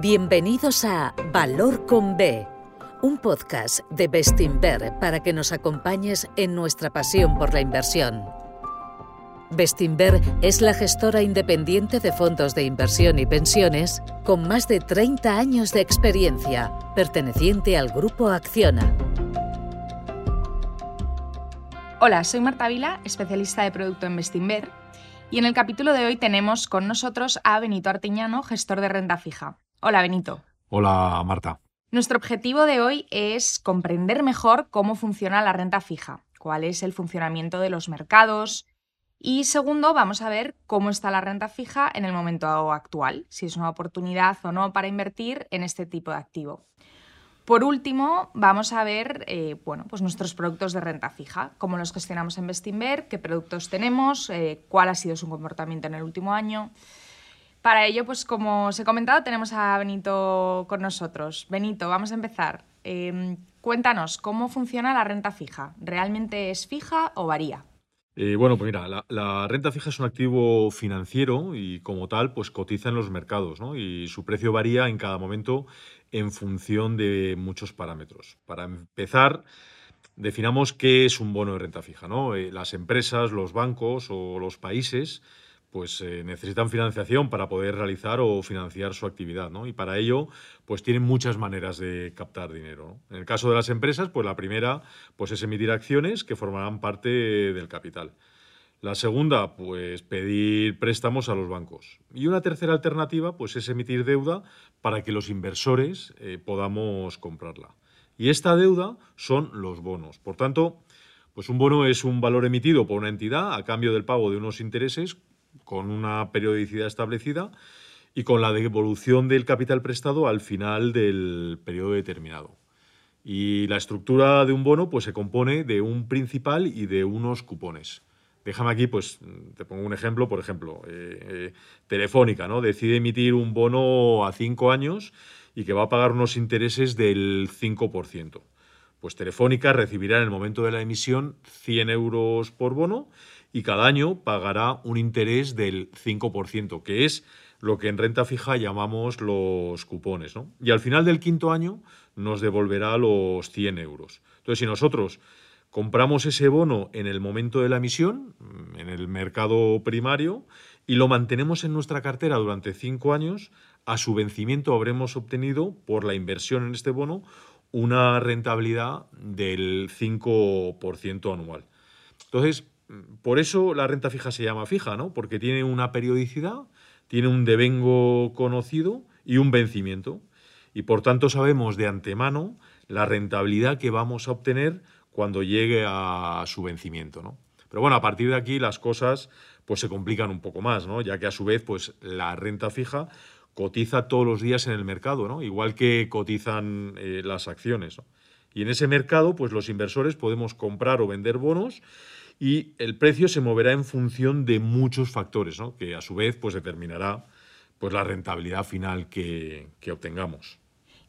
Bienvenidos a Valor con B, un podcast de Bestinver para que nos acompañes en nuestra pasión por la inversión. Bestinver es la gestora independiente de fondos de inversión y pensiones con más de 30 años de experiencia, perteneciente al grupo Acciona. Hola, soy Marta Vila, especialista de producto en Bestinver, y en el capítulo de hoy tenemos con nosotros a Benito Artiñano, gestor de renta fija. Hola, Benito. Hola, Marta. Nuestro objetivo de hoy es comprender mejor cómo funciona la renta fija, cuál es el funcionamiento de los mercados, y segundo, vamos a ver cómo está la renta fija en el momento actual, si es una oportunidad o no para invertir en este tipo de activo. Por último, vamos a ver eh, bueno, pues nuestros productos de renta fija, cómo los gestionamos en Bestinver, qué productos tenemos, eh, cuál ha sido su comportamiento en el último año. Para ello, pues como os he comentado, tenemos a Benito con nosotros. Benito, vamos a empezar. Em, cuéntanos, ¿cómo funciona la renta fija? ¿Realmente es fija o varía? Eh, bueno, pues mira, la, renta fija es un activo financiero y como tal, pues cotiza en los mercados, ¿no? Y su precio varía en cada momento en función de muchos parámetros. Para empezar, definamos qué es un bono de renta fija, ¿no? Eh, las empresas, los bancos o los países pues eh, necesitan financiación para poder realizar o financiar su actividad, ¿no? Y para ello, pues tienen muchas maneras de captar dinero. En el caso de las empresas, pues la primera, pues es emitir acciones que formarán parte del capital. La segunda, pues pedir préstamos a los bancos. Y una tercera alternativa, pues es emitir deuda para que los inversores eh, podamos comprarla. Y esta deuda son los bonos. Por tanto, pues un bono es un valor emitido por una entidad a cambio del pago de unos intereses con una periodicidad establecida y con la devolución del capital prestado al final del periodo determinado. Y la estructura de un bono pues, se compone de un principal y de unos cupones. Déjame aquí, pues te pongo un ejemplo, por ejemplo, eh, eh, Telefónica, ¿no? Decide emitir un bono a cinco años y que va a pagar unos intereses del 5%. Pues Telefónica recibirá en el momento de la emisión 100 euros por bono y cada año pagará un interés del 5%, que es lo que en renta fija llamamos los cupones. ¿no? Y al final del quinto año nos devolverá los 100 euros. Entonces, si nosotros compramos ese bono en el momento de la emisión, en el mercado primario, y lo mantenemos en nuestra cartera durante cinco años, a su vencimiento habremos obtenido, por la inversión en este bono, una rentabilidad del 5% anual. Entonces, por eso la renta fija se llama fija, ¿no? Porque tiene una periodicidad, tiene un devengo conocido y un vencimiento. Y por tanto sabemos de antemano la rentabilidad que vamos a obtener cuando llegue a su vencimiento, ¿no? Pero bueno, a partir de aquí las cosas pues se complican un poco más, ¿no? Ya que a su vez pues la renta fija cotiza todos los días en el mercado, ¿no? Igual que cotizan eh, las acciones, Y en ese mercado pues los inversores podemos comprar o vender bonos y el precio se moverá en función de muchos factores, ¿no? que a su vez pues, determinará pues, la rentabilidad final que, obtengamos.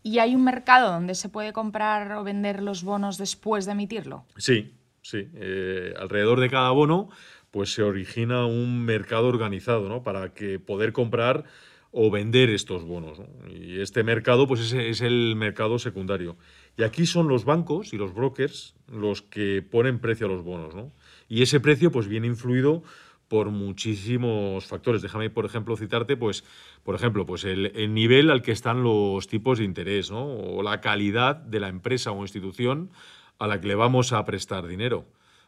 ¿Y hay un mercado donde se puede comprar o vender los bonos después de emitirlo? Sí, sí. Eh, alrededor de cada bono pues se origina un mercado organizado ¿no? para que poder comprar o vender estos bonos. Y este mercado pues es, es el mercado secundario. Y aquí son los bancos y los brokers los que ponen precio a los bonos. ¿no? Y ese precio pues viene influido por muchísimos factores. Déjame, por ejemplo, citarte, pues, por ejemplo, pues el, nivel al que están los tipos de interés, ¿no? O la calidad de la empresa o institución a la que le vamos a prestar dinero.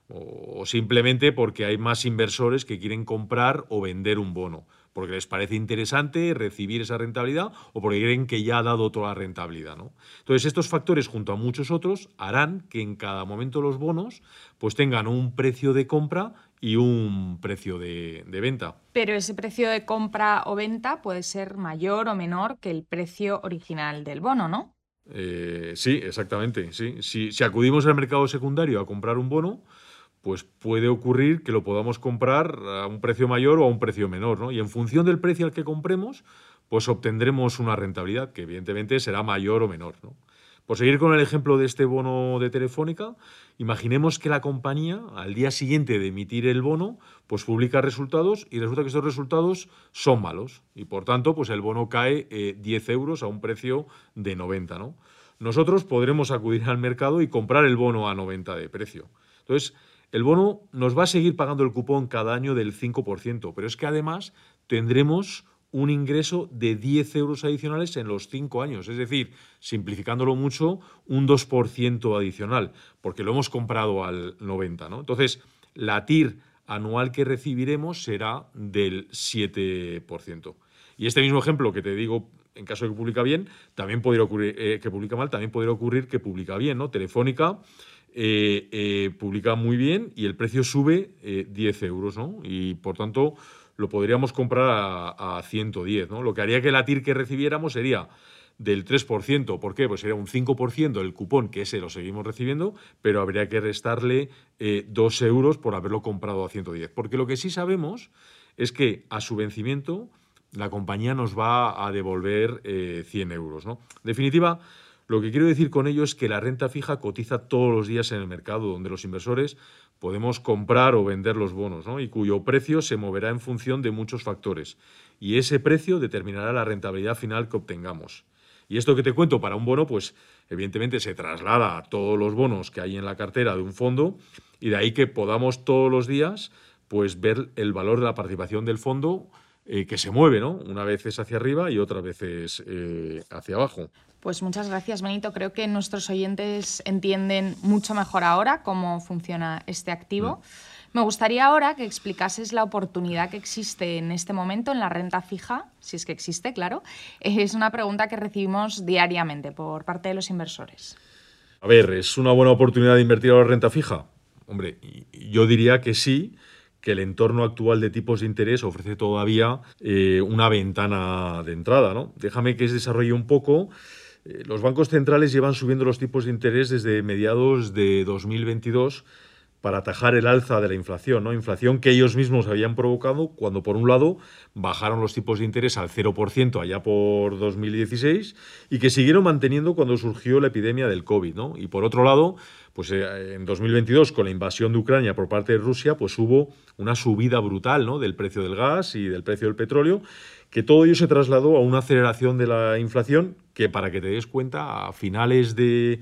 O, simplemente porque hay más inversores que quieren comprar o vender un bono. Porque les parece interesante recibir esa rentabilidad o porque creen que ya ha dado toda la rentabilidad. ¿no? Entonces, estos factores, junto a muchos otros, harán que en cada momento los bonos pues tengan un precio de compra y un precio de, venta. Pero ese precio de compra o venta puede ser mayor o menor que el precio original del bono, ¿no? Eh, sí, exactamente. Sí. Si, si, acudimos al mercado secundario a comprar un bono, pues puede ocurrir que lo podamos comprar a un precio mayor o a un precio menor, ¿no? Y en función del precio al que compremos, pues obtendremos una rentabilidad que evidentemente será mayor o menor, ¿no? Por seguir con el ejemplo de este bono de Telefónica, imaginemos que la compañía, al día siguiente de emitir el bono, pues publica resultados y resulta que estos resultados son malos. Y por tanto, pues el bono cae 10 eh, euros a un precio de 90, ¿no? Nosotros podremos acudir al mercado y comprar el bono a 90 de precio. Entonces, el bono nos va a seguir pagando el cupón cada año del 5%, pero es que además tendremos un ingreso de 10 euros adicionales en los 5 años. Es decir, simplificándolo mucho, un 2% adicional, porque lo hemos comprado al 90%. ¿no? Entonces, la TIR anual que recibiremos será del 7%. Y este mismo ejemplo que te digo, en caso de que publica bien, también podría ocurrir eh, que publica mal, también podría ocurrir que publica bien, ¿no? Telefónica eh, eh, publica muy bien y el precio sube 10 euros, ¿no? Y por tanto lo podríamos comprar a, 110, ¿no? Lo que haría que la TIR que recibiéramos sería del 3%. ¿Por qué? Pues sería un 5% el cupón, que ese lo seguimos recibiendo, pero habría que restarle eh, 2 euros por haberlo comprado a 110. Porque lo que sí sabemos es que a su vencimiento la compañía nos va a devolver 100 eh, euros. ¿no? En definitiva, lo que quiero decir con ello es que la renta fija cotiza todos los días en el mercado, donde los inversores podemos comprar o vender los bonos, ¿no? y cuyo precio se moverá en función de muchos factores. Y ese precio determinará la rentabilidad final que obtengamos. Y esto que te cuento para un bono, pues evidentemente se traslada a todos los bonos que hay en la cartera de un fondo, y de ahí que podamos todos los días pues ver el valor de la participación del fondo eh, que se mueve, ¿no? Una vez es hacia arriba y otra vez es eh, hacia abajo. Pues muchas gracias, Benito. Creo que nuestros oyentes entienden mucho mejor ahora cómo funciona este activo. Mm. Me gustaría ahora que explicases la oportunidad que existe en este momento en la renta fija, si es que existe, claro. Es una pregunta que recibimos diariamente por parte de los inversores. A ver, ¿es una buena oportunidad de invertir en la renta fija? Hombre, yo diría que sí, que el entorno actual de tipos de interés ofrece todavía eh, una ventana de entrada. ¿no? Déjame que desarrolle un poco. Eh, los bancos centrales llevan subiendo los tipos de interés desde mediados de 2022 para atajar el alza de la inflación. Inflación que ellos mismos habían provocado cuando, por un lado, bajaron los tipos de interés al 0% allá por 2016 y que siguieron manteniendo cuando surgió la epidemia del COVID. Y por otro lado, pues eh, en 2022, con la invasión de Ucrania por parte de Rusia, pues hubo una subida brutal, ¿no? Del precio del gas y del precio del petróleo, que todo ello se trasladó a una aceleración de la inflación que, para que te des cuenta, a finales de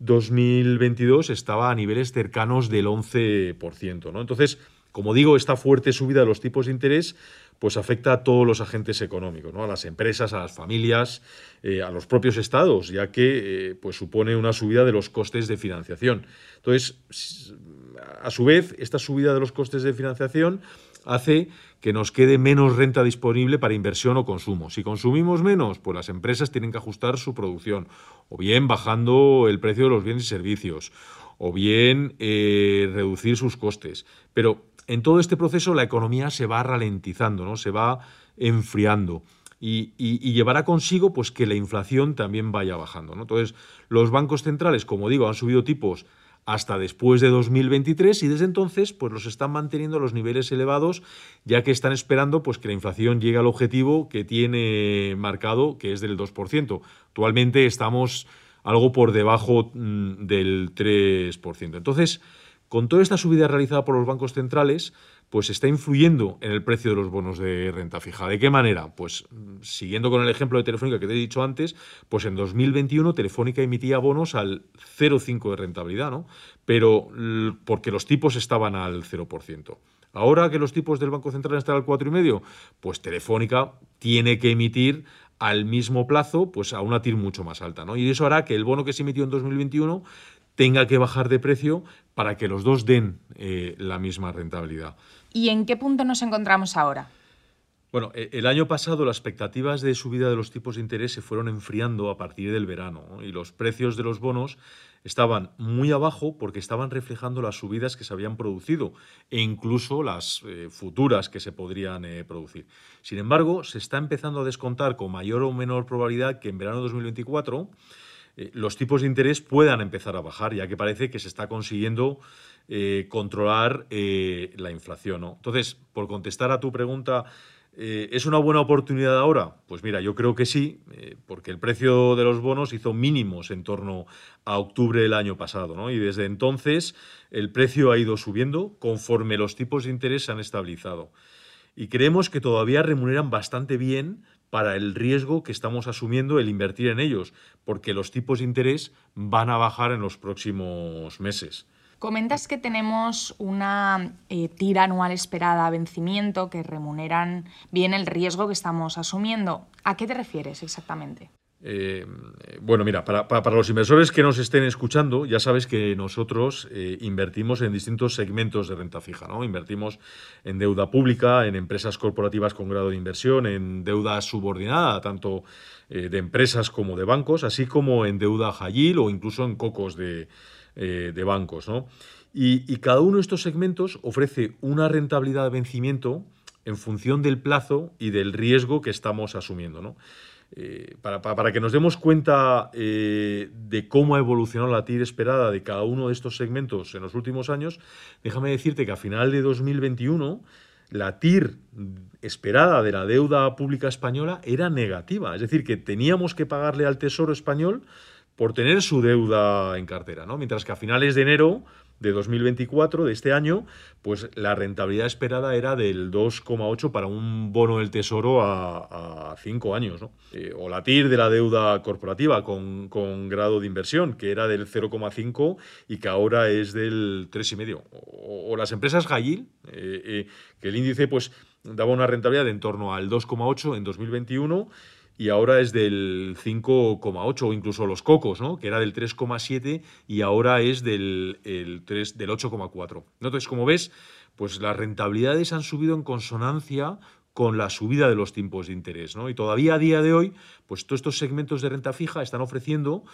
2022 estaba a niveles cercanos del 11%. ¿no? Entonces, como digo, esta fuerte subida de los tipos de interés pues afecta a todos los agentes económicos, ¿no? a las empresas, a las familias, eh, a los propios estados, ya que eh, pues supone una subida de los costes de financiación. Entonces, a su vez, esta subida de los costes de financiación hace que nos quede menos renta disponible para inversión o consumo. Si consumimos menos, pues las empresas tienen que ajustar su producción, o bien bajando el precio de los bienes y servicios, o bien eh, reducir sus costes. Pero en todo este proceso la economía se va ralentizando, ¿no? se va enfriando. Y, llevará consigo pues, que la inflación también vaya bajando. ¿no? Entonces, los bancos centrales, como digo, han subido tipos hasta después de 2023 y desde entonces pues los están manteniendo a los niveles elevados ya que están esperando pues que la inflación llegue al objetivo que tiene marcado que es del 2%. Actualmente estamos algo por debajo mm, del 3%. Entonces, con toda esta subida realizada por los bancos centrales, pues está influyendo en el precio de los bonos de renta fija. ¿De qué manera? Pues siguiendo con el ejemplo de Telefónica que te he dicho antes, pues en 2021 Telefónica emitía bonos al 0,5 de rentabilidad, ¿no? Pero porque los tipos estaban al 0%. Ahora que los tipos del Banco Central están al 4,5, pues Telefónica tiene que emitir al mismo plazo, pues a una TIR mucho más alta, ¿no? Y eso hará que el bono que se emitió en 2021 tenga que bajar de precio para que los dos den eh, la misma rentabilidad. ¿Y en qué punto nos encontramos ahora? Bueno, e, el año pasado las expectativas de subida de los tipos de interés se fueron enfriando a partir del verano y los precios de los bonos estaban muy abajo porque estaban reflejando las subidas que se habían producido e incluso las eh, futuras que se podrían eh, producir. Sin embargo, se está empezando a descontar con mayor o menor probabilidad que en verano de 2024 eh, los tipos de interés puedan empezar a bajar, ya que parece que se está consiguiendo eh, controlar eh, la inflación. Entonces, por contestar a tu pregunta, Eh, ¿Es una buena oportunidad ahora? Pues mira, yo creo que sí, porque el precio de los bonos hizo mínimos en torno a octubre del año pasado, ¿no? Y desde entonces el precio ha ido subiendo conforme los tipos de interés se han estabilizado. Y creemos que todavía remuneran bastante bien para el riesgo que estamos asumiendo el invertir en ellos, porque los tipos de interés van a bajar en los próximos meses. Comentas que tenemos una eh, tira anual esperada a vencimiento que remuneran bien el riesgo que estamos asumiendo. ¿A qué te refieres exactamente? Eh, bueno, mira, para, los inversores que nos estén escuchando, ya sabes que nosotros eh, invertimos en distintos segmentos de renta fija, ¿no? Invertimos en deuda pública, en empresas corporativas con grado de inversión, en deuda subordinada, tanto de empresas como de bancos, así como en deuda high o incluso en cocos de, eh, de bancos. ¿no? Y, cada uno de estos segmentos ofrece una rentabilidad de vencimiento en función del plazo y del riesgo que estamos asumiendo. ¿no? Eh, para, que nos demos cuenta eh, de cómo ha evolucionado la TIR esperada de cada uno de estos segmentos en los últimos años, déjame decirte que a final de 2021 la TIR esperada de la deuda pública española era negativa, es decir, que teníamos que pagarle al Tesoro español por tener su deuda en cartera, ¿no? Mientras que a finales de enero de 2024, de este año, pues la rentabilidad esperada era del 2,8 para un bono del Tesoro a, 5 años. Eh, o la TIR de la deuda corporativa con, grado de inversión, que era del 0,5 y que ahora es del 3,5. O, o las empresas Gayil, eh, eh, que el índice pues daba una rentabilidad de en torno al 2,8 en 2021 y ahora es del 5,8 o incluso los cocos, ¿no? que era del 3,7 y ahora es del, el 3, del 8,4. Entonces, como ves, pues las rentabilidades han subido en consonancia con la subida de los tipos de interés. ¿no? Y todavía a día de hoy, pues todos estos segmentos de renta fija están ofreciendo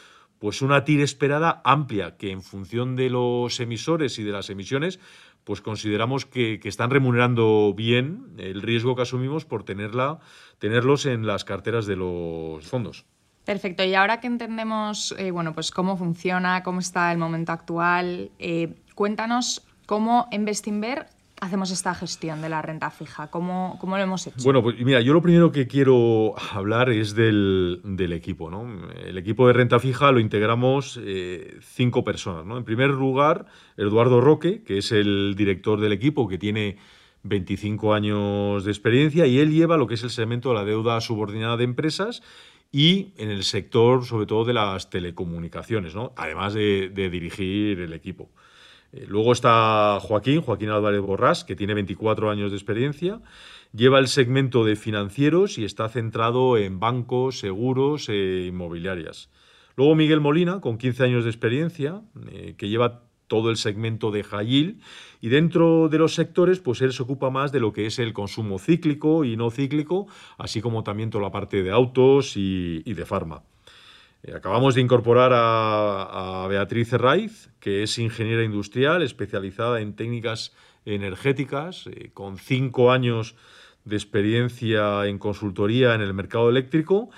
pues una TIR esperada amplia, que en función de los emisores y de las emisiones, pues consideramos que, están remunerando bien el riesgo que asumimos por tenerla, tenerlos en las carteras de los fondos. Perfecto. Y ahora que entendemos eh, bueno, pues cómo funciona, cómo está el momento actual, eh, cuéntanos cómo en Bestinver hacemos esta gestión de la renta fija? ¿Cómo, cómo lo hemos hecho? Bueno, pues mira, yo lo primero que quiero hablar es del, equipo. ¿no? El equipo de renta fija lo integramos eh, cinco personas. ¿no? En primer lugar, Eduardo Roque, que es el director del equipo, que tiene 25 años de experiencia y él lleva lo que es el segmento de la deuda subordinada de empresas y en el sector, sobre todo, de las telecomunicaciones, ¿no? además de dirigir el equipo. Eh, luego está Joaquín, Joaquín Álvarez Borrás, que tiene 24 años de experiencia. Lleva el segmento de financieros y está centrado en bancos, seguros e inmobiliarias. Luego Miguel Molina, con 15 años de experiencia, eh, que lleva todo el segmento de Jayil y dentro de los sectores pues él se ocupa más de lo que es el consumo cíclico y no cíclico, así como también toda la parte de autos y, y de farma. Eh, acabamos de incorporar a, Beatriz Herraiz, que es ingeniera industrial especializada en técnicas energéticas, eh, con cinco años de experiencia en consultoría en el mercado eléctrico,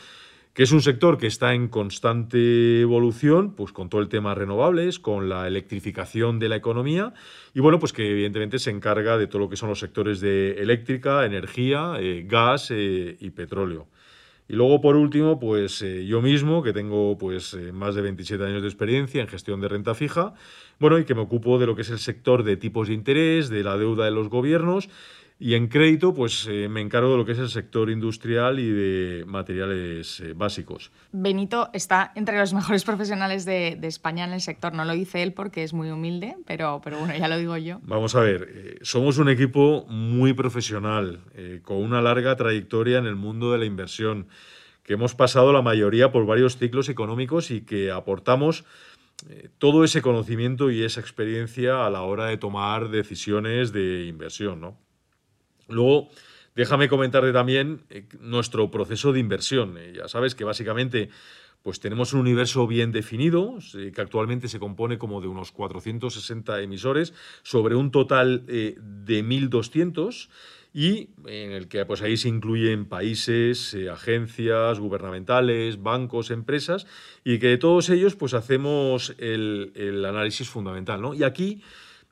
que es un sector que está en constante evolución, pues con todo el tema renovables, con la electrificación de la economía, y bueno, pues que evidentemente se encarga de todo lo que son los sectores de eléctrica, energía, eh, gas y petróleo. Y luego, por último, pues eh, yo mismo, que tengo pues eh, más de 27 años de experiencia en gestión de renta fija, bueno, y que me ocupo de lo que es el sector de tipos de interés, de la deuda de los gobiernos y en crédito, pues eh, me encargo de lo que es el sector industrial y de materiales eh, básicos. Benito está entre los mejores profesionales de, España en el sector. No lo dice él porque es muy humilde, pero, pero bueno, ya lo digo yo. Vamos a ver, eh, somos un equipo muy profesional, con una larga trayectoria en el mundo de la inversión, que hemos pasado la mayoría por varios ciclos económicos y que aportamos todo ese conocimiento y esa experiencia a la hora de tomar decisiones de inversión, ¿no? Luego, déjame comentarte también eh, nuestro proceso de inversión. Eh, ya sabes que básicamente pues tenemos un universo bien definido, que actualmente se compone como de unos 460 emisores, sobre un total de 1.200 y en el que pues ahí se incluyen países, eh, agencias gubernamentales, bancos, empresas, y que de todos ellos pues hacemos el, el análisis fundamental. ¿no? Y aquí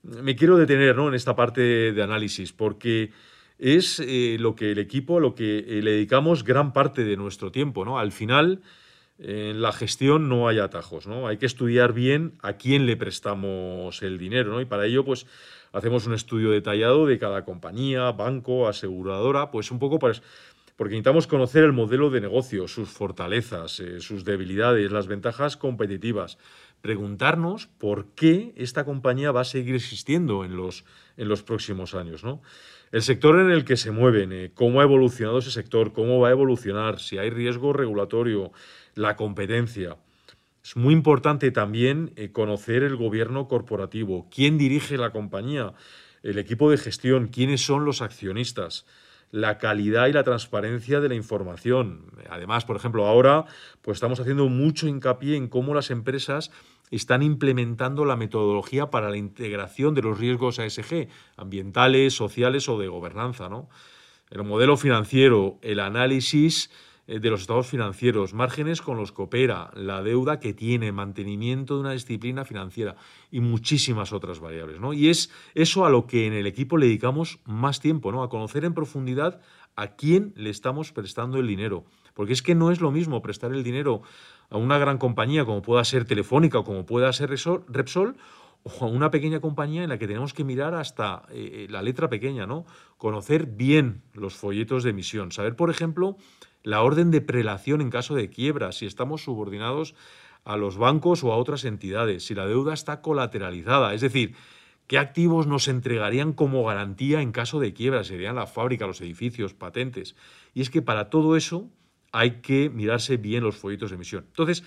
me quiero detener ¿no? en esta parte de análisis, porque es eh, lo que el equipo, lo que eh, le dedicamos gran parte de nuestro tiempo. ¿no? Al final, en la gestión no hay atajos, ¿no? Hay que estudiar bien a quién le prestamos el dinero, ¿no? Y para ello, pues, hacemos un estudio detallado de cada compañía, banco, aseguradora, pues un poco para, porque necesitamos conocer el modelo de negocio, sus fortalezas, eh, sus debilidades, las ventajas competitivas. Preguntarnos por qué esta compañía va a seguir existiendo en los, en los próximos años. ¿no? El sector en el que se mueven, eh, cómo ha evolucionado ese sector, cómo va a evolucionar, si hay riesgo regulatorio, la competencia. Es muy importante también eh, conocer el gobierno corporativo, quién dirige la compañía, el equipo de gestión, quiénes son los accionistas la calidad y la transparencia de la información. Además, por ejemplo, ahora pues estamos haciendo mucho hincapié en cómo las empresas están implementando la metodología para la integración de los riesgos ASG, ambientales, sociales o de gobernanza. ¿no? El modelo financiero, el análisis eh, de los estados financieros, márgenes con los que opera, la deuda que tiene, mantenimiento de una disciplina financiera y muchísimas otras variables. ¿no? Y es eso a lo que en el equipo le dedicamos más tiempo, ¿no? a conocer en profundidad a quién le estamos prestando el dinero. Porque es que no es lo mismo prestar el dinero a una gran compañía como pueda ser Telefónica o como pueda ser Repsol o a una pequeña compañía en la que tenemos que mirar hasta eh, la letra pequeña, ¿no? Conocer bien los folletos de emisión, saber, por ejemplo, la orden de prelación en caso de quiebra, si estamos subordinados a los bancos o a otras entidades, si la deuda está colateralizada, es decir, qué activos nos entregarían como garantía en caso de quiebra, serían la fábrica, los edificios, patentes. Y es que para todo eso hay que mirarse bien los folletos de emisión. Entonces,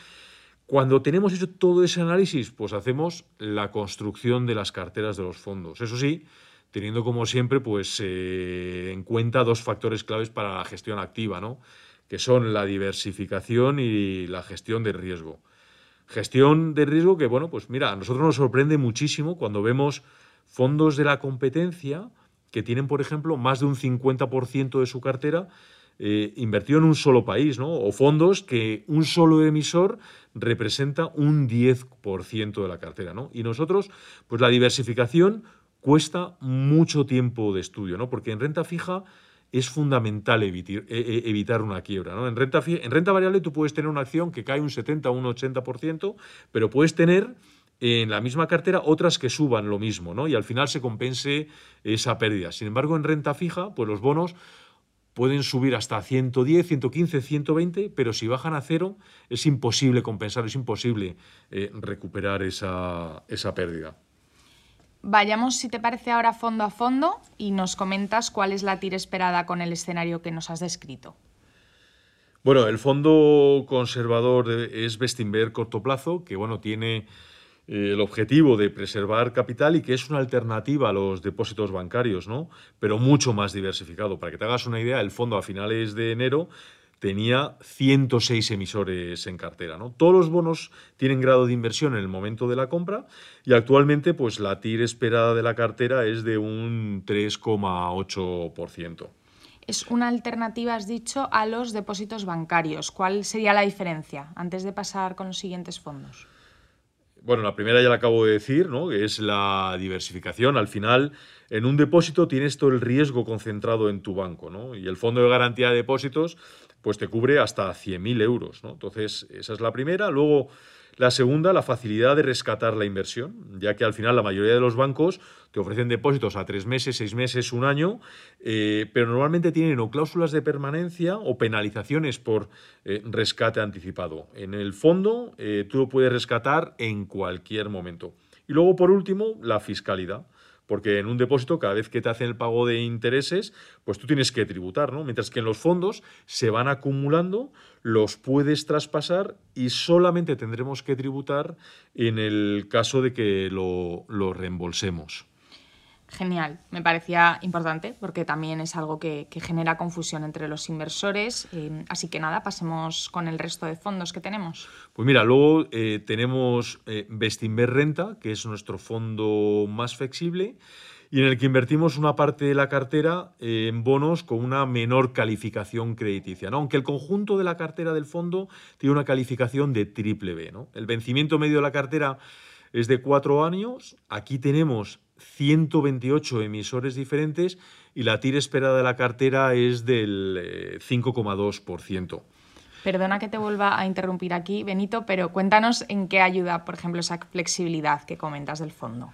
cuando tenemos hecho todo ese análisis, pues hacemos la construcción de las carteras de los fondos. Eso sí, teniendo como siempre pues, eh, en cuenta dos factores claves para la gestión activa, ¿no? que son la diversificación y la gestión de riesgo. Gestión de riesgo que, bueno, pues mira, a nosotros nos sorprende muchísimo cuando vemos fondos de la competencia que tienen, por ejemplo, más de un 50% de su cartera eh, invertido en un solo país, ¿no? O fondos que un solo emisor representa un 10% de la cartera, ¿no? Y nosotros, pues la diversificación cuesta mucho tiempo de estudio, ¿no? Porque en renta fija es fundamental evitar, e, e, evitar una quiebra. ¿no? En, renta, en renta variable tú puedes tener una acción que cae un 70 o un 80%, pero puedes tener en la misma cartera otras que suban lo mismo, ¿no? Y al final se compense esa pérdida. Sin embargo, en renta fija, pues los bonos pueden subir hasta 110, 115, 120, pero si bajan a cero es imposible compensar, es imposible eh, recuperar esa, esa pérdida. Vayamos, si te parece, ahora fondo a fondo y nos comentas cuál es la tira esperada con el escenario que nos has descrito. Bueno, el fondo conservador es Bestinver corto plazo, que bueno, tiene eh, el objetivo de preservar capital y que es una alternativa a los depósitos bancarios, ¿no? Pero mucho más diversificado. Para que te hagas una idea, el fondo a finales de enero tenía 106 emisores en cartera. ¿no? Todos los bonos tienen grado de inversión en el momento de la compra y actualmente pues, la TIR esperada de la cartera es de un 3,8%. Es una alternativa, has dicho, a los depósitos bancarios. ¿Cuál sería la diferencia antes de pasar con los siguientes fondos? Bueno, la primera ya la acabo de decir, ¿no? es la diversificación. Al final, en un depósito tienes todo el riesgo concentrado en tu banco, ¿no? Y el fondo de garantía de depósitos pues te cubre hasta 100.000 euros. ¿no? Entonces, esa es la primera. Luego, la segunda, la facilidad de rescatar la inversión, ya que al final la mayoría de los bancos te ofrecen depósitos a tres meses, seis meses, un año, eh, pero normalmente tienen o cláusulas de permanencia o penalizaciones por eh, rescate anticipado. En el fondo, eh, tú lo puedes rescatar en cualquier momento. Y luego, por último, la fiscalidad porque en un depósito cada vez que te hacen el pago de intereses, pues tú tienes que tributar, ¿no? Mientras que en los fondos se van acumulando, los puedes traspasar y solamente tendremos que tributar en el caso de que lo, lo reembolsemos genial. Me parecía importante porque también es algo que, genera confusión entre los inversores. Eh, así que nada, pasemos con el resto de fondos que tenemos. Pues mira, luego eh, tenemos eh, Renta, que es nuestro fondo más flexible y en el que invertimos una parte de la cartera en bonos con una menor calificación crediticia. ¿no? Aunque el conjunto de la cartera del fondo tiene una calificación de triple B. ¿no? El vencimiento medio de la cartera es de cuatro años. Aquí tenemos 128 emisores diferentes y la TIR esperada de la cartera es del 5,2%. Eh, Perdona que te vuelva a interrumpir aquí, Benito, pero cuéntanos en qué ayuda, por ejemplo, esa flexibilidad que comentas del fondo.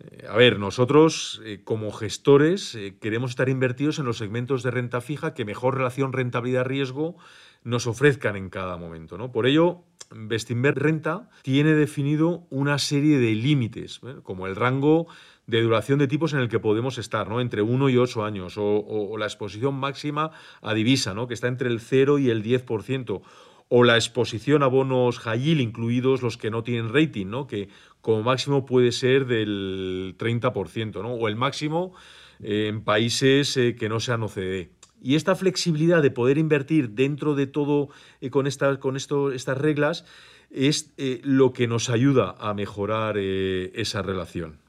Eh, a ver, nosotros eh, como gestores queremos estar invertidos en los segmentos de renta fija que mejor relación rentabilidad-riesgo nos ofrezcan en cada momento. ¿no? Por ello, Bestinver Renta tiene definido una serie de límites, como el rango de duración de tipos en el que podemos estar, ¿no? entre 1 y 8 años, o, la exposición máxima a divisa, ¿no? que está entre el 0 y el 10%, o la exposición a bonos high incluidos los que no tienen rating, ¿no? que como máximo puede ser del 30%, ¿no? o el máximo eh, en países eh, que no sean OCDE. Y esta flexibilidad de poder invertir dentro de todo eh, con, con estas reglas es eh, lo que nos ayuda a mejorar esa relación.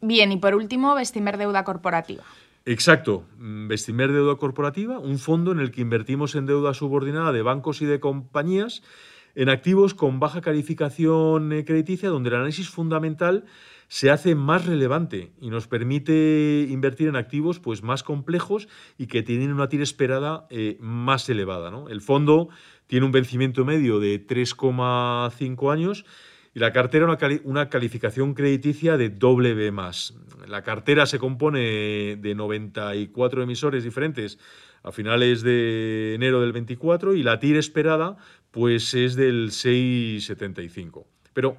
Bien, y por último, Vestimer Deuda Corporativa. Exacto, Vestimer Deuda Corporativa, un fondo en el que invertimos en deuda subordinada de bancos y de compañías en activos con baja calificación crediticia, donde el análisis fundamental se hace más relevante y nos permite invertir en activos pues, más complejos y que tienen una tira esperada eh, más elevada. El fondo tiene un vencimiento medio de 3,5 años y la cartera una, una calificación crediticia de B+. La cartera se compone de 94 emisores diferentes a finales de enero del 24 y la tira esperada pues es del 6,75. Pero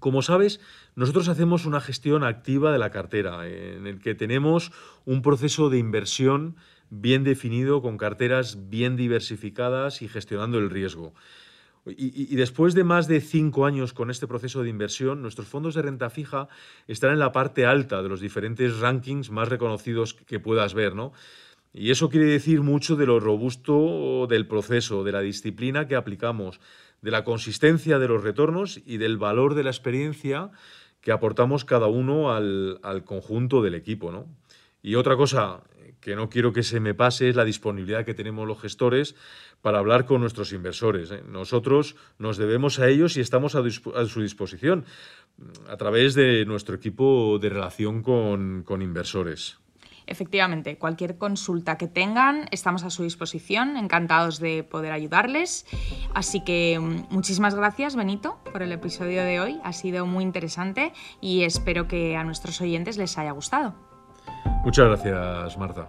como sabes, nosotros hacemos una gestión activa de la cartera, en el que tenemos un proceso de inversión bien definido, con carteras bien diversificadas y gestionando el riesgo. Y, después de más de cinco años con este proceso de inversión, nuestros fondos de renta fija están en la parte alta de los diferentes rankings más reconocidos que puedas ver, ¿no? Y eso quiere decir mucho de lo robusto del proceso, de la disciplina que aplicamos, de la consistencia de los retornos y del valor de la experiencia que aportamos cada uno al, conjunto del equipo. ¿no? Y otra cosa que no quiero que se me pase es la disponibilidad que tenemos los gestores para hablar con nuestros inversores. ¿eh? Nosotros nos debemos a ellos y estamos a, su disposición a través de nuestro equipo de relación con inversores. Efectivamente, cualquier consulta que tengan, estamos a su disposición, encantados de poder ayudarles. Así que mm, muchísimas gracias, Benito, por el episodio de hoy. Ha sido muy interesante y espero que a nuestros oyentes les haya gustado. Muchas gracias, Marta.